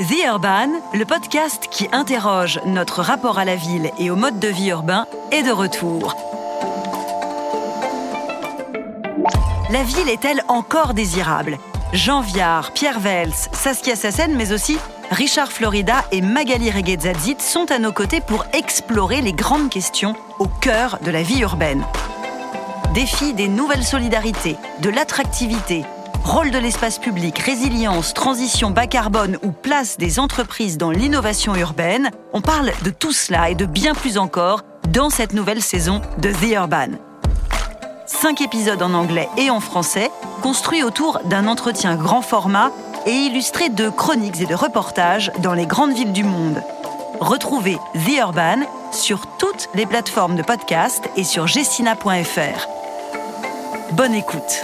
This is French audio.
The Urban, le podcast qui interroge notre rapport à la ville et au mode de vie urbain, est de retour. La ville est-elle encore désirable? Jean Viard, Pierre Vels, Saskia Sassen, mais aussi Richard Florida et Magali Reguetzadzit sont à nos côtés pour explorer les grandes questions au cœur de la vie urbaine. Défi des nouvelles solidarités, de l'attractivité, rôle de l'espace public, résilience, transition bas carbone ou place des entreprises dans l'innovation urbaine, on parle de tout cela et de bien plus encore dans cette nouvelle saison de The Urban. Cinq épisodes en anglais et en français, construits autour d'un entretien grand format et illustrés de chroniques et de reportages dans les grandes villes du monde. Retrouvez The Urban sur toutes les plateformes de podcast et sur gessina.fr. Bonne écoute.